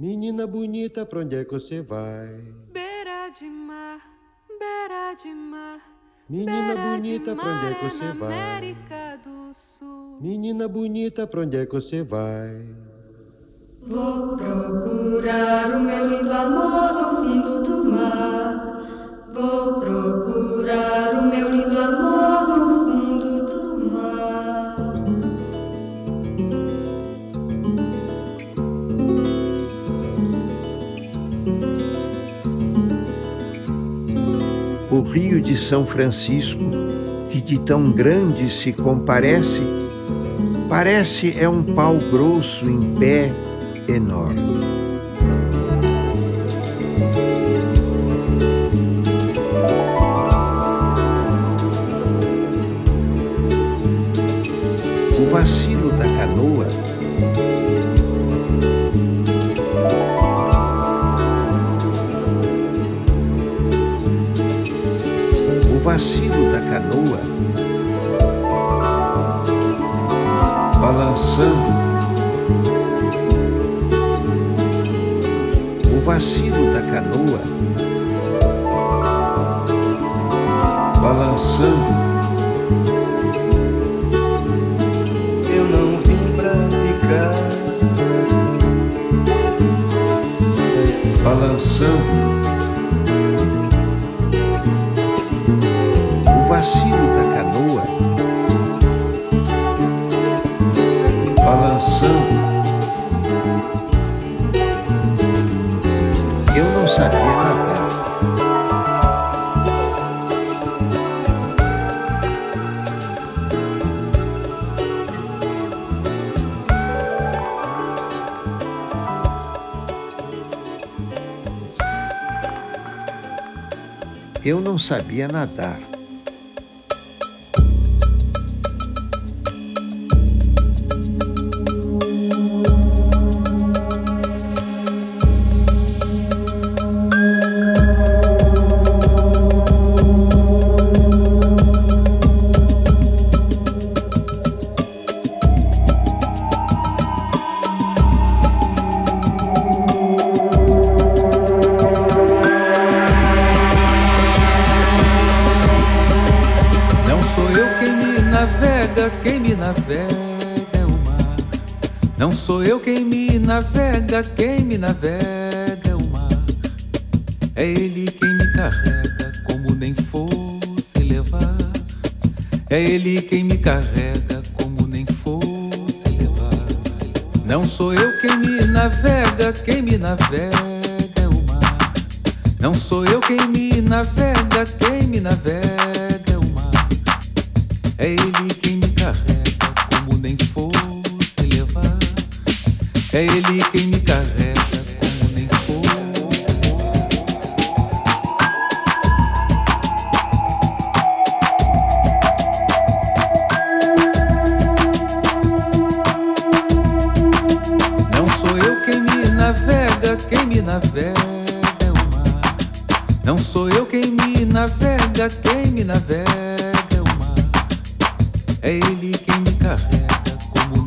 Menina bonita, pra onde é que você vai? Beira de mar, beira de mar. Menina bonita, pra onde é que você vai? América do Sul. Menina bonita, pra onde é que você vai? Vou procurar o meu lindo amor no fundo do mar. Vou procurar o meu lindo amor O Rio de São Francisco, que de tão grande se comparece, parece é um pau grosso em pé enorme. Da canoa. Balançando o vacilo da canoa. Balançando Eu não vim pra ficar. balançando canoa balançando. Eu não sabia nadar. Eu não sabia nadar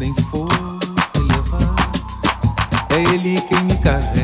nem fosse levar. É ele quem me carrega,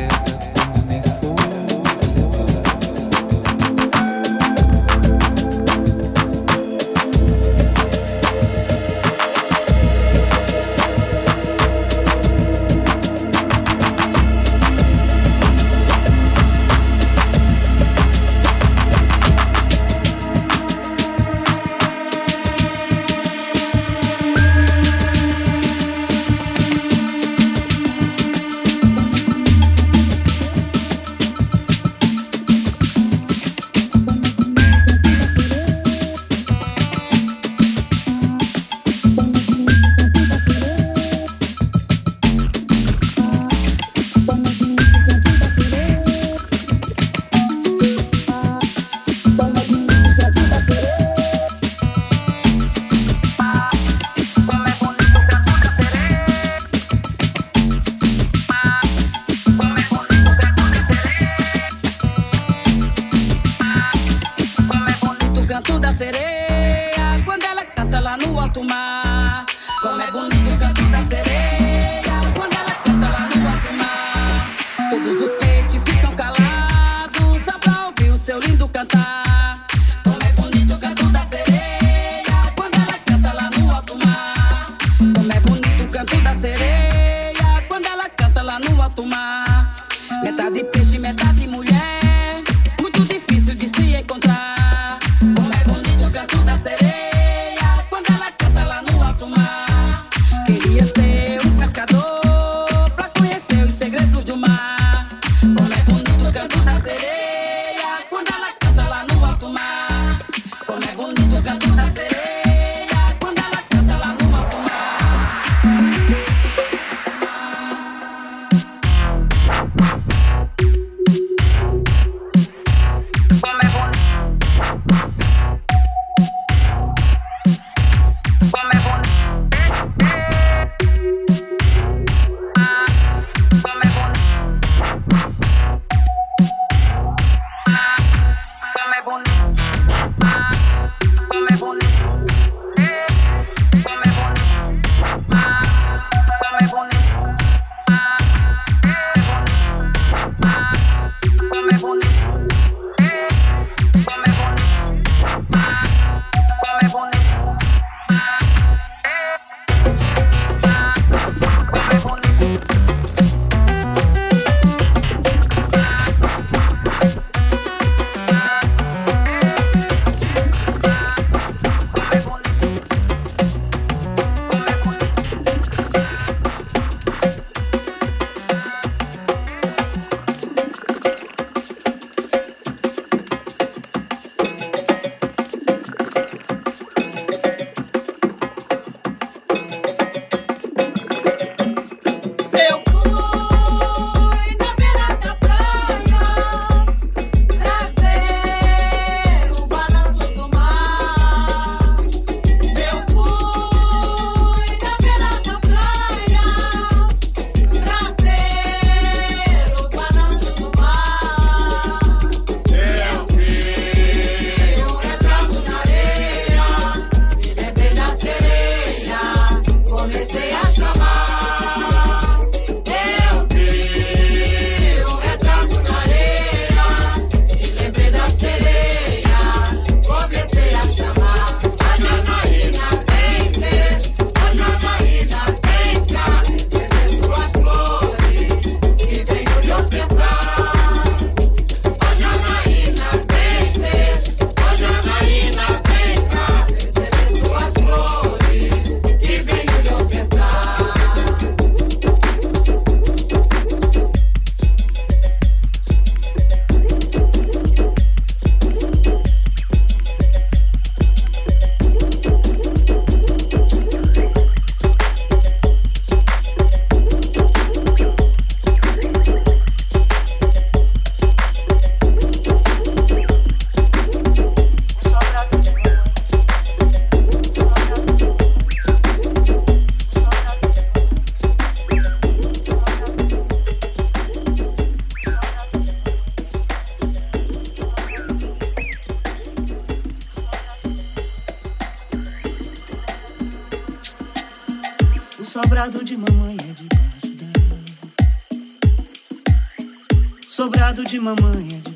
de mamãe é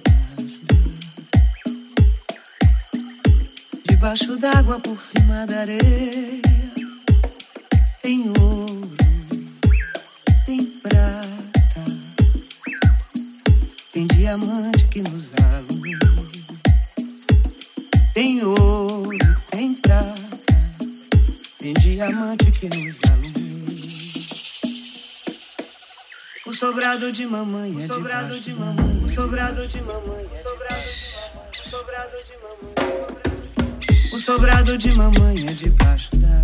debaixo d'água por cima da areia tem ouro, tem prata, tem diamante que nos alumia. Tem ouro, tem prata, tem diamante que nos alumia. O sobrado de mamãe é sobrado de mamãe sobrado de mamãe, sobrado de mamãe, O sobrado de mamãe é debaixo da.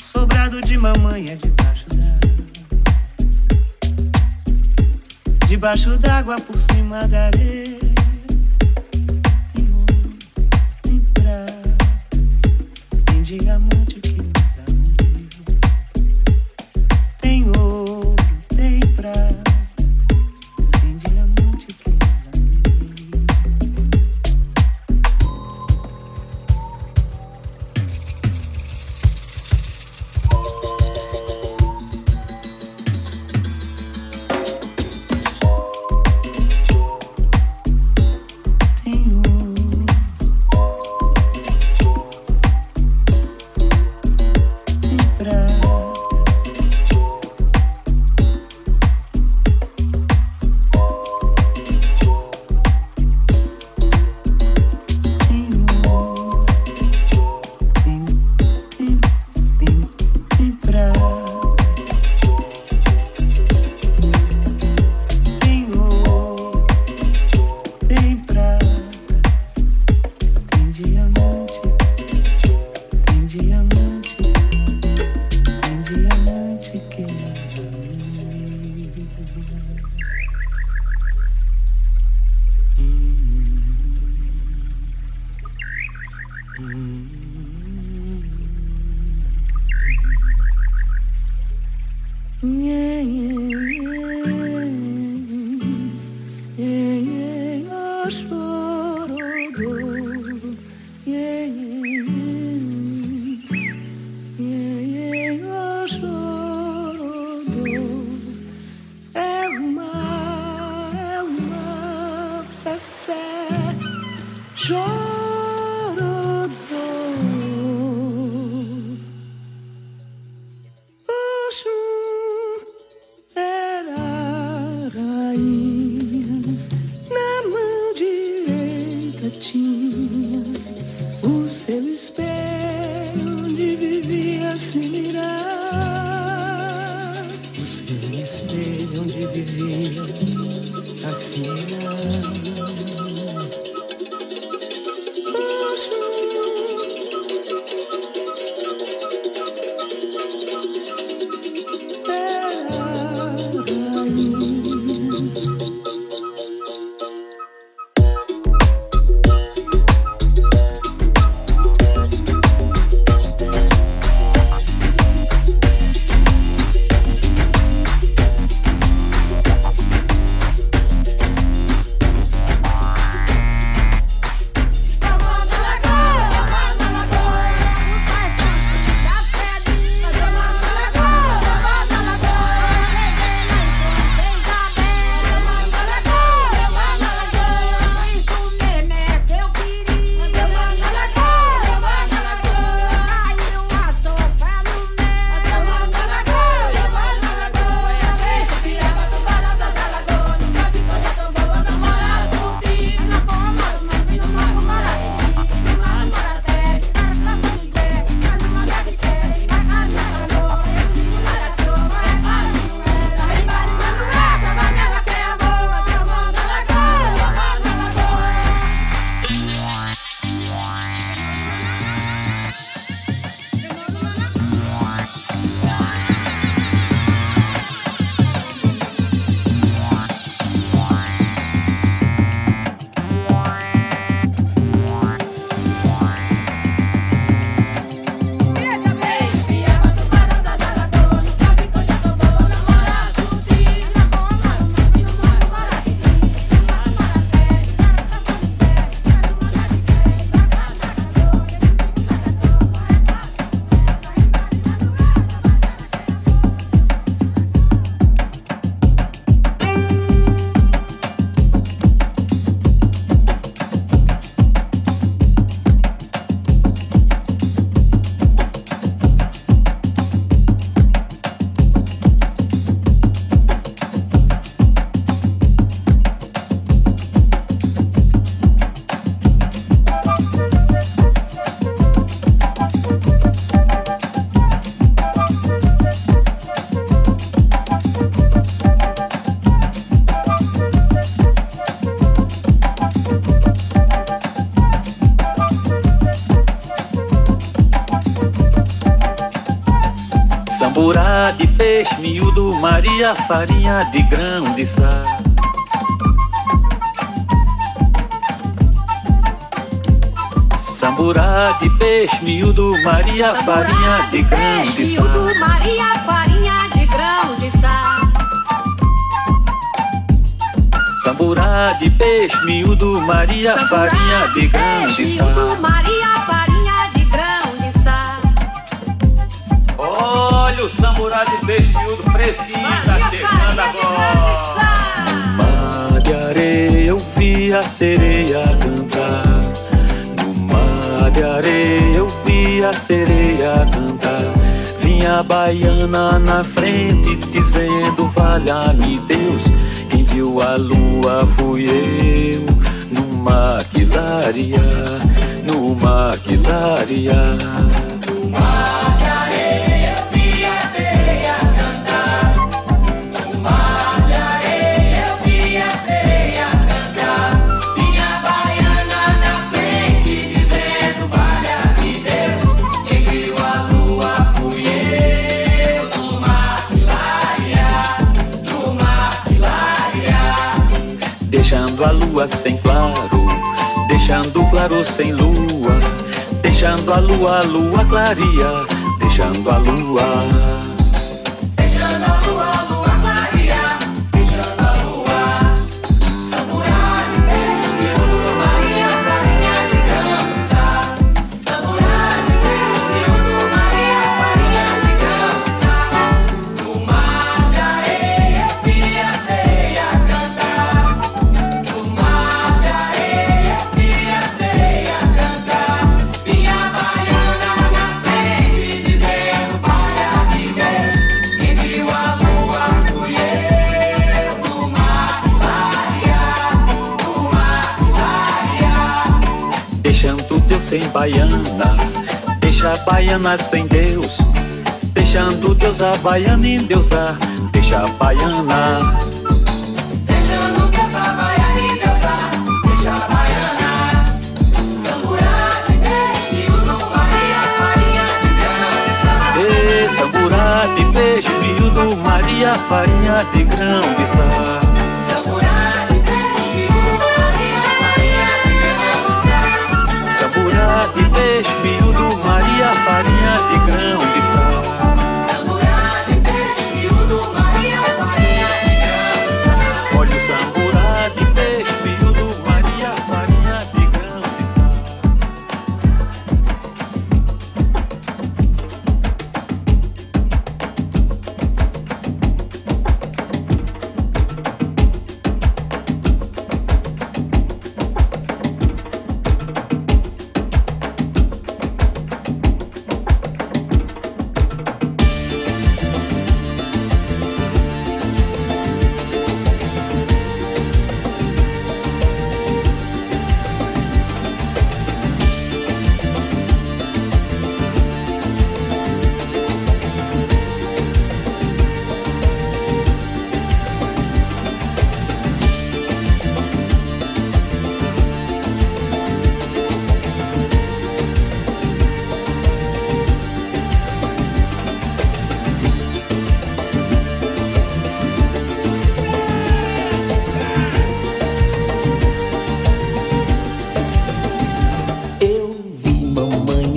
Sobrado de mamãe é debaixo da. Debaixo d'água por cima da areia. yaşıyorum Maria farinha de grão de. Samburá de peixe miúdo, Maria farinha de grão de sal. Maria farinha de grão de. Samburá de peixe miúdo, Maria farinha de grão de. Maria farinha de grão de sal. Olha o samburá de peixe miúdo fresquinho tá chegando agora. No mar de areia eu vi a sereia cantar. No mar de areia eu vi a sereia cantar. Vinha a baiana na frente dizendo: Valha-me Deus. Quem viu a lua fui eu. No maquilaria, no maquilaria. Lua sem claro, deixando claro sem lua, deixando a lua, a lua clareia, deixando a lua sem baiana. Deixa a baiana sem Deus, deixando Deus a baiana a, Deixa a baiana. Deixando que a baiana endeusar. Deixa a baiana. Samburá de peixe, miúdo, Maria, farinha de grão de sal.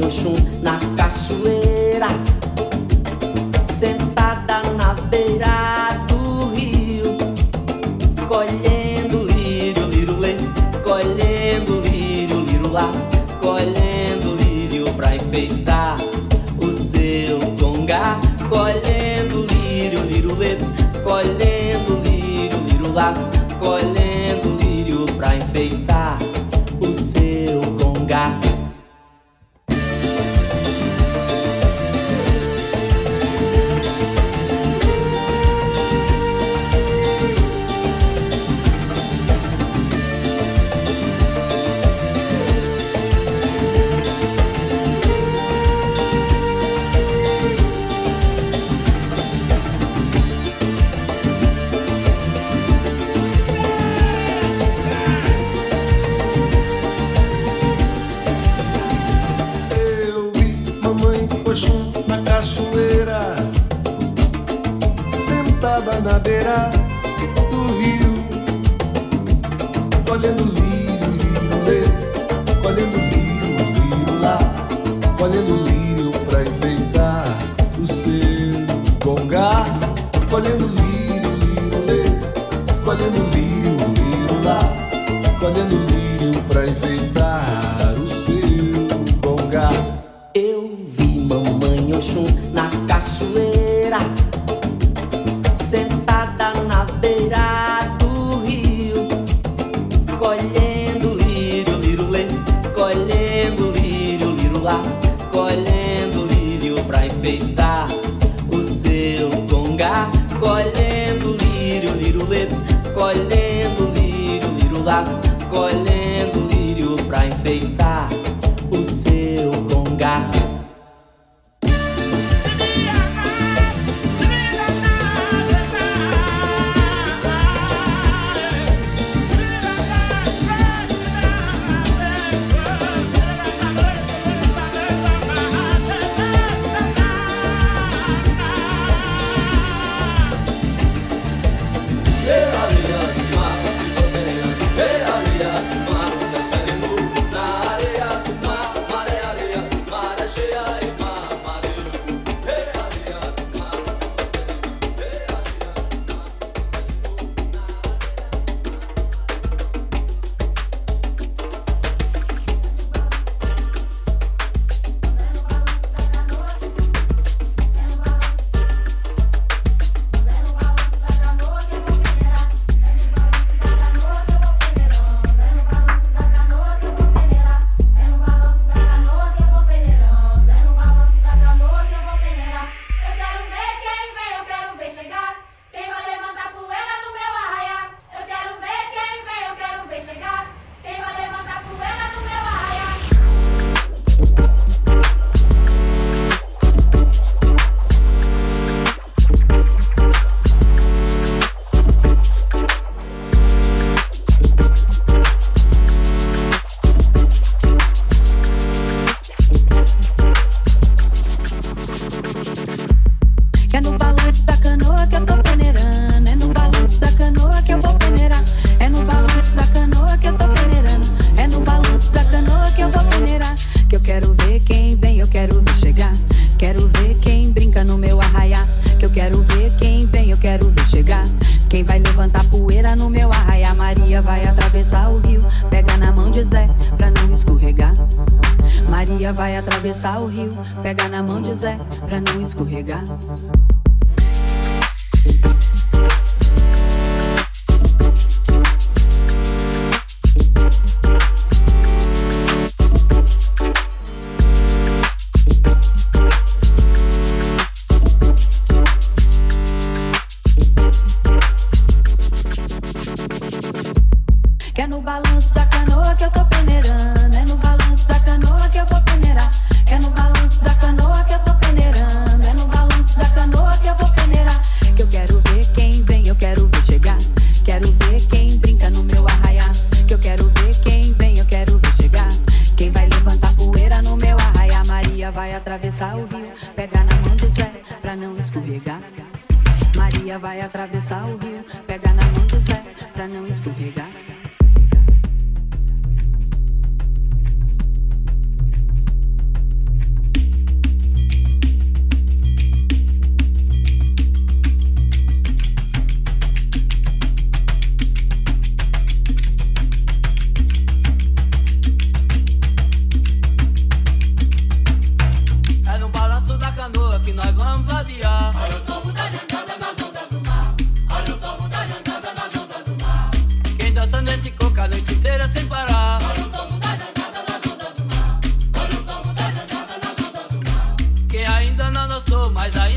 Oxum na cachoeira. borboleta, colhendo lírio, lírio lá, colhendo lírio pra enfeitar. atravessar o rio. Pega na mão de Zé pra não escorregar.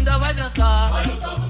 vida vai dançar. Olha o tambor.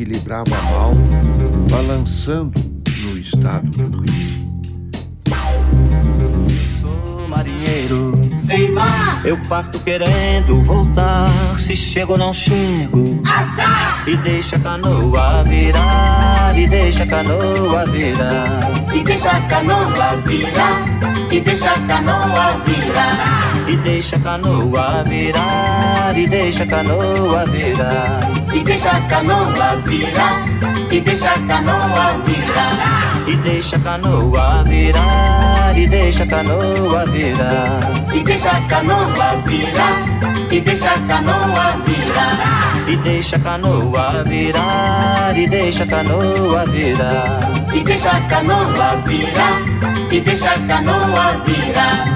Equilibrava mal, balançando no estado do rio. Eu parto querendo voltar. Se chego ou não chego, Azar! e deixa a canoa virar, e deixa a canoa virar. E deixa a canoa virar, e deixa a canoa virar. E deixa a canoa virar, e deixa a canoa virar. E deixa a canoa virar, e deixa a canoa virar. E deixa a canoa virar, e deixa a canoa virar. E deixa a canoa virar, e deixa a canoa virar. E deixa a canoa virar, e deixa a canoa virar. E deixa a canoa virar, e deixa a canoa virar.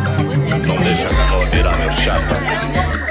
Não deixa a canoa virar, meu chapa.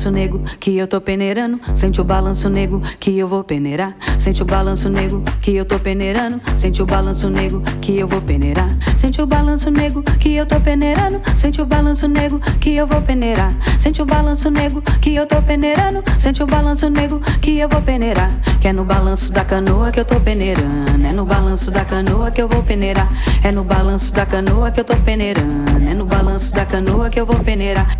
Balanço nego que eu tô peneirando. Sente o balanço nego que eu vou peneirar. Sente o balanço nego que eu tô peneirando. Sente o balanço nego que eu vou peneirar. Sente o balanço nego que eu tô peneirando. Sente o balanço nego que eu vou peneirar. Sente o balanço nego que eu tô peneirando. Sente o balanço nego que eu vou peneirar. Que é no balanço da canoa que eu tô peneirando. É no balanço da canoa que eu vou peneirar. É no balanço da canoa que eu tô peneirando. É no balanço da canoa que eu vou peneirar.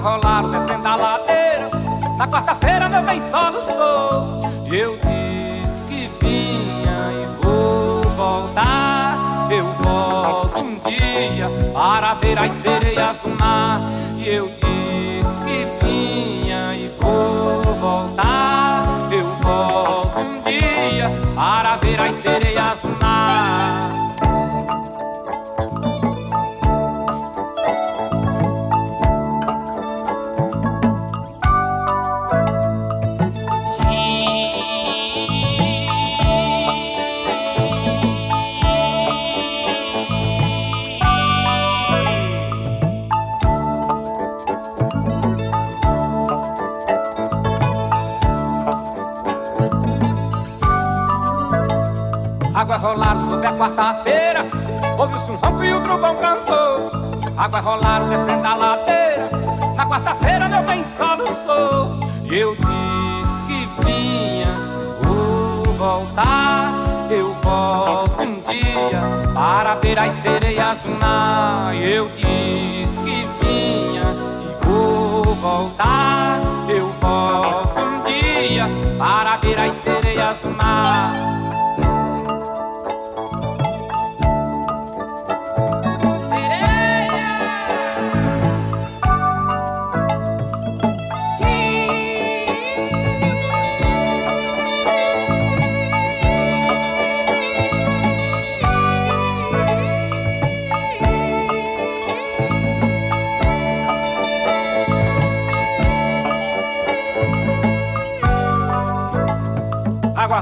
Rolaram descendo a ladeira, na quarta-feira meu bem soluçou. E eu disse que vinha e vou voltar. Eu volto um dia para ver as sereias do mar. E eu disse que vinha e vou voltar. Eu volto um dia para ver as sereias Água rolaram descendo a ladeira, na quarta-feira meu bem soluçou. E eu disse que vinha, vou voltar. Eu volto um dia para ver as sereias do mar. Eu disse que vinha e vou voltar. Eu volto um dia para ver as sereias do mar.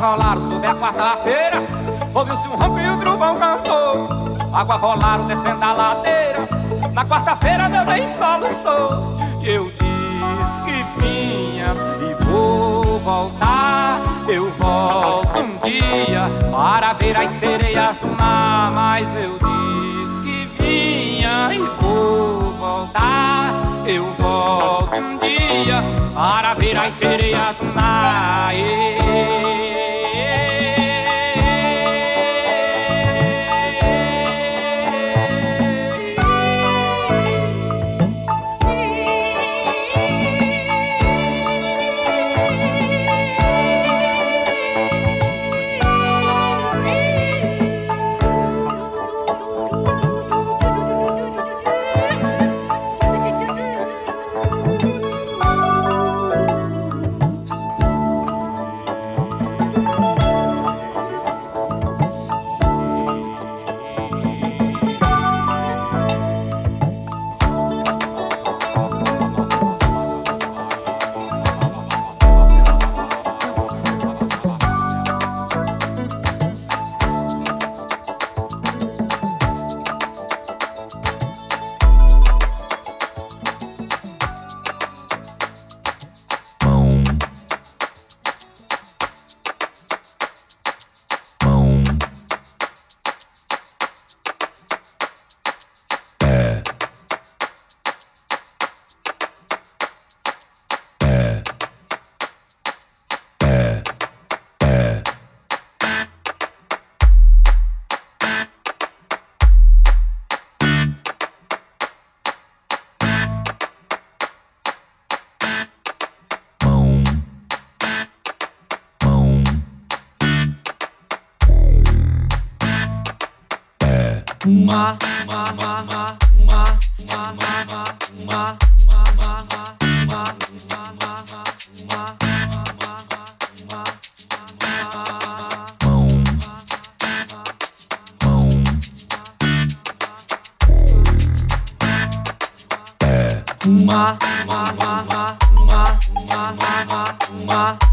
Rolaram sobre a quarta-feira, ouviu-se um ronco e o trovão cantou. Água rolaram descendo a ladeira, na quarta-feira meu bem soluçou. E eu disse que vinha e vou voltar. Eu volto um dia para ver as sereias do mar, mas eu disse que vinha e vou voltar. Eu volto um dia para ver as sereias do mar. Ma, ma, ma, Ma, ma, ma, ma, ma,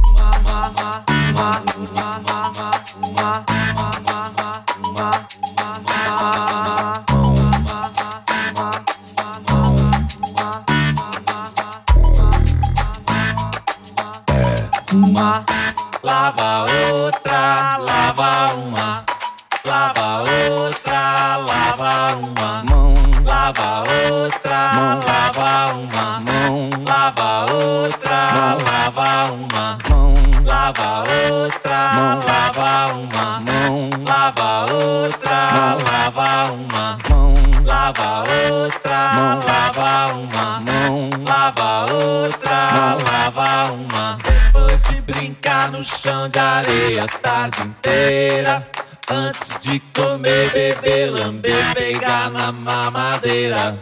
na mamadeira.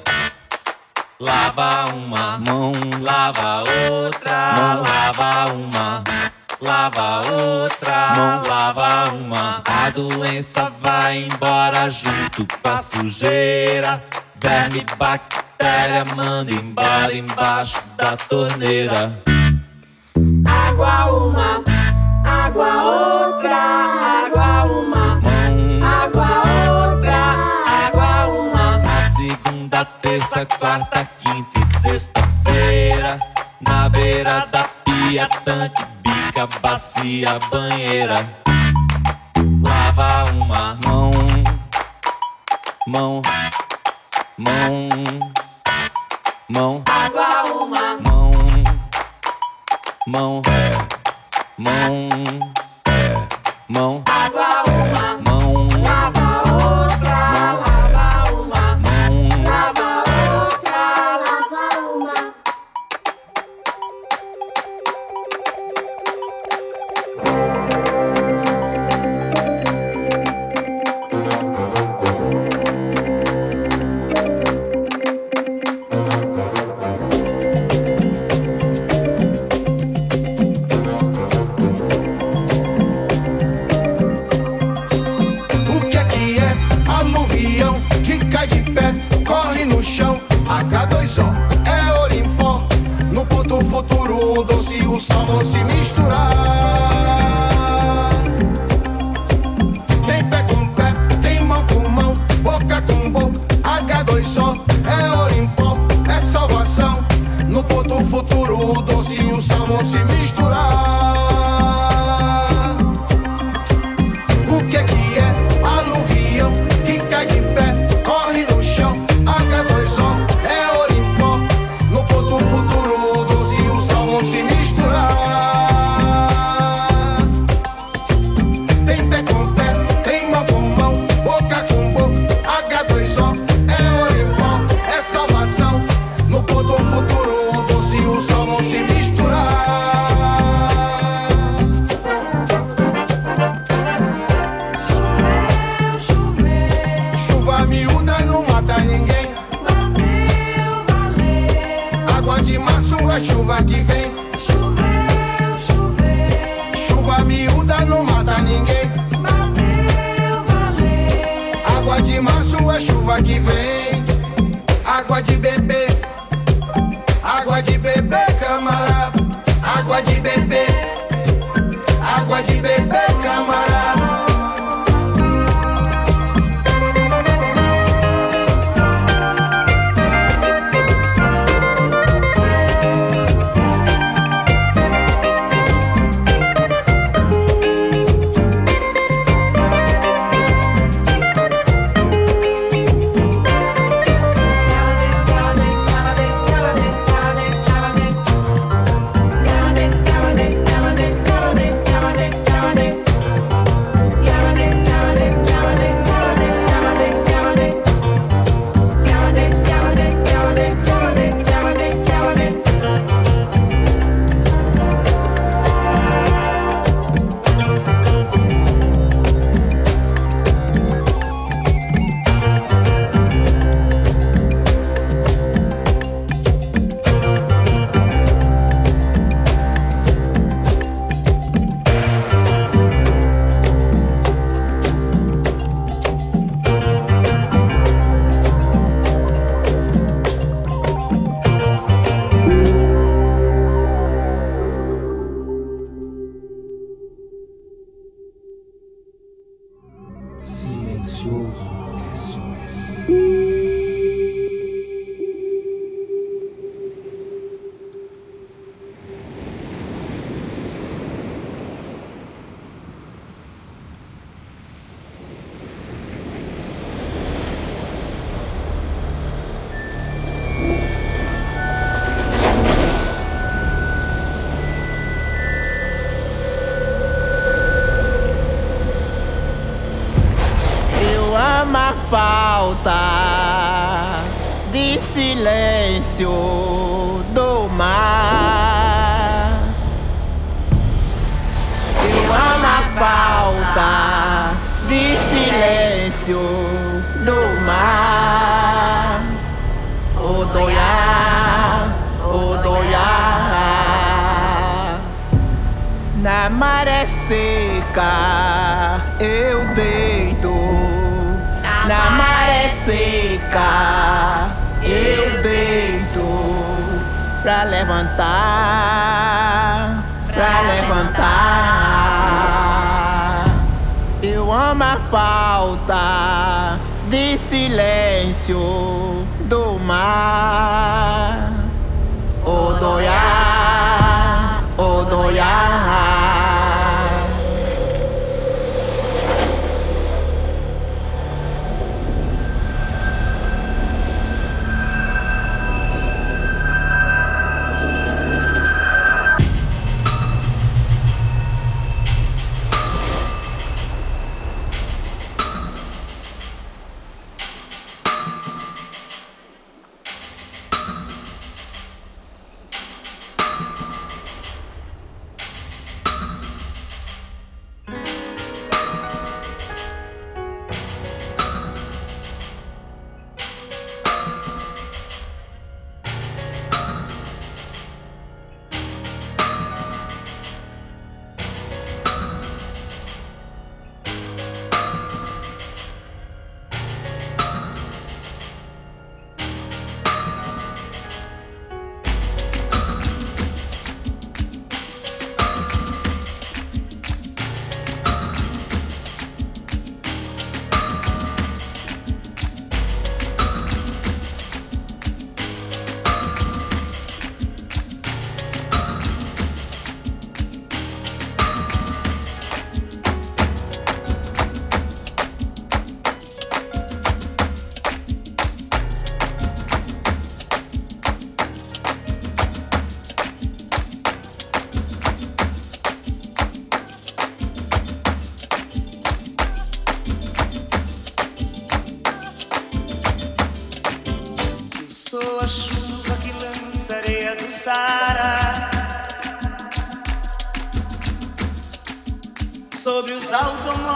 Lava uma mão, lava outra, lava uma, lava outra, mão, lava uma. A doença vai embora junto com a sujeira. Verme, bactéria, manda embora embaixo da torneira. Água uma, água outra, terça, quarta, quinta e sexta-feira. Na beira da pia, tanque, bica, bacia, banheira. Lava uma mão, mão, mão, mão, água uma, mão, mão, mão, mão, água uma, mão, o sal chuva que vem. Chuva miúda não mata ninguém. Água de março é chuva que vem. Água de bebê. Sobre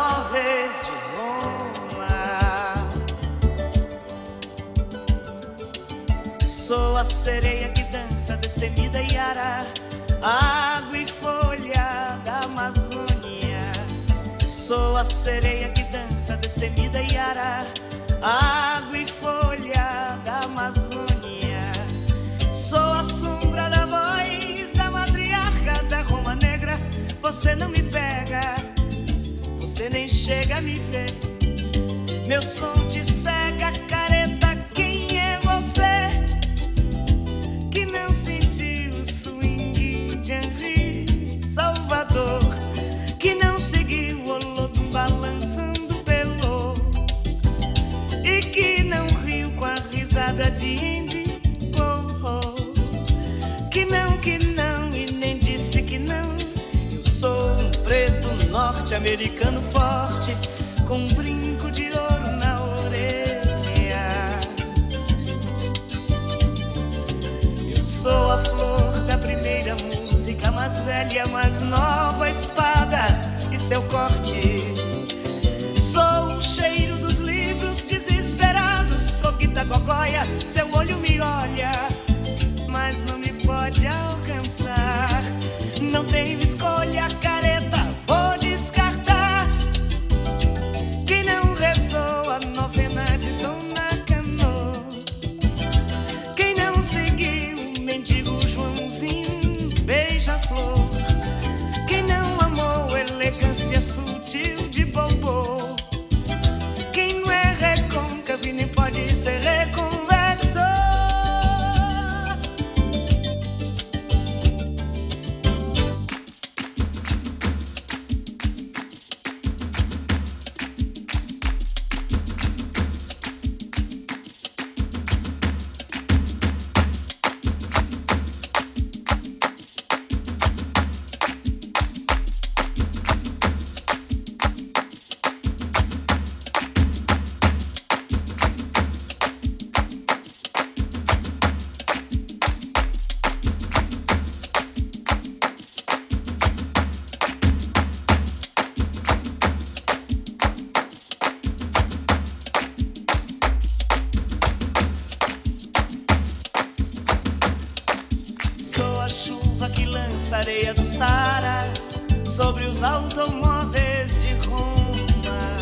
sobre os automóveis de Roma.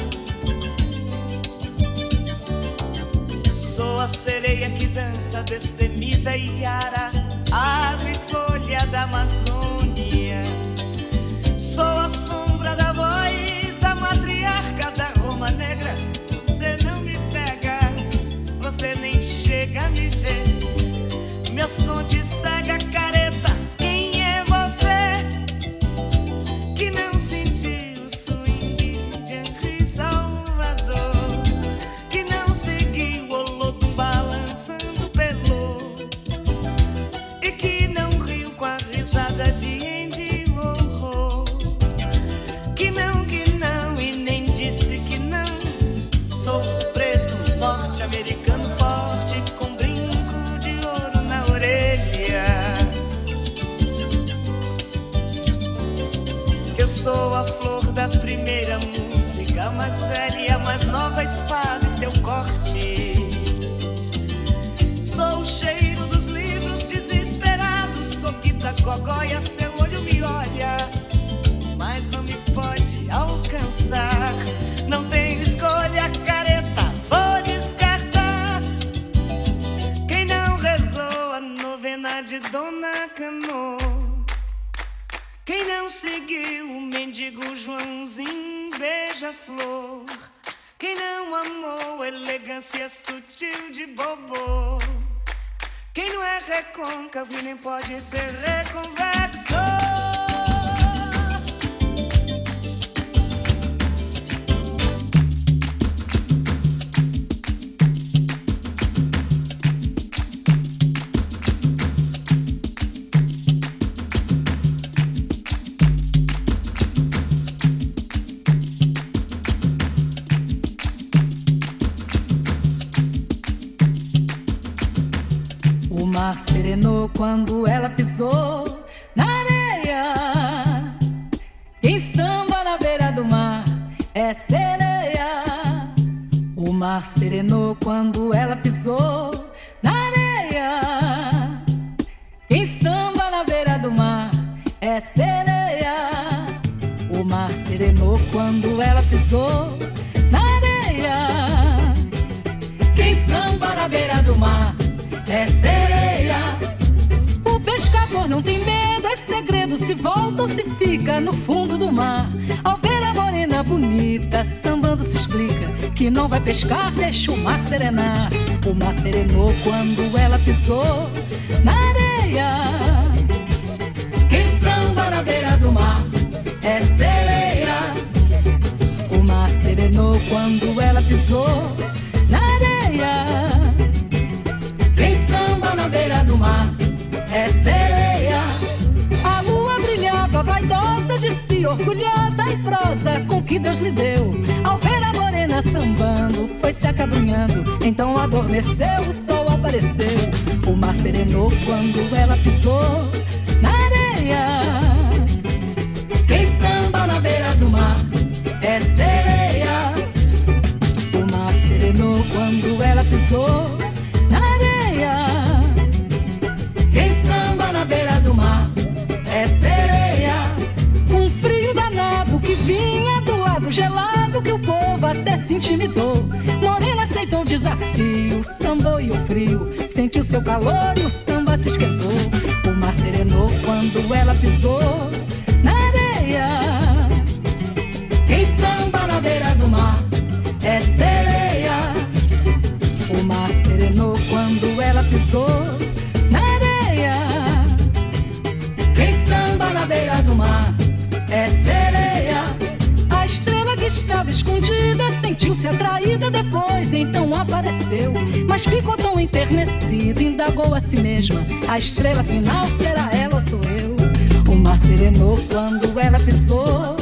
Sou a sereia que dança destemida e ara, água e folha da Amazônia. Sou a sombra da voz da matriarca da Roma Negra. Você não me pega, você nem chega a me ver. Meu som te cega, careta. Quem não amou elegância sutil de Bobô? Quem não é recôncavo e nem pode ser reconvexo? Quando ela pisou se fica no fundo do mar. Ao ver a morena bonita, sambando se explica que não vai pescar, deixa o mar serenar. O mar serenou quando ela pisou na areia. Quem samba na beira do mar é sereia. O mar serenou quando ela pisou na areia. Quem samba na beira do mar é sereia. Orgulhosa e prosa com que Deus lhe deu. Ao ver a morena sambando, foi se acabrunhando. Então adormeceu, o sol apareceu. O mar serenou quando ela pisou na areia. Quem samba na beira do mar é sereia. O mar serenou quando ela pisou se intimidou. Morena aceitou o desafio, sambou e o frio. Sentiu seu calor e o samba se esquentou. O mar serenou quando ela pisou na areia. Quem samba na beira do mar é sereia. O mar serenou quando ela pisou estava escondida sentiu-se atraída depois, então apareceu. Mas ficou tão enternecida, indagou a si mesma: a estrela final será ela ou sou eu? O mar serenou quando ela pisou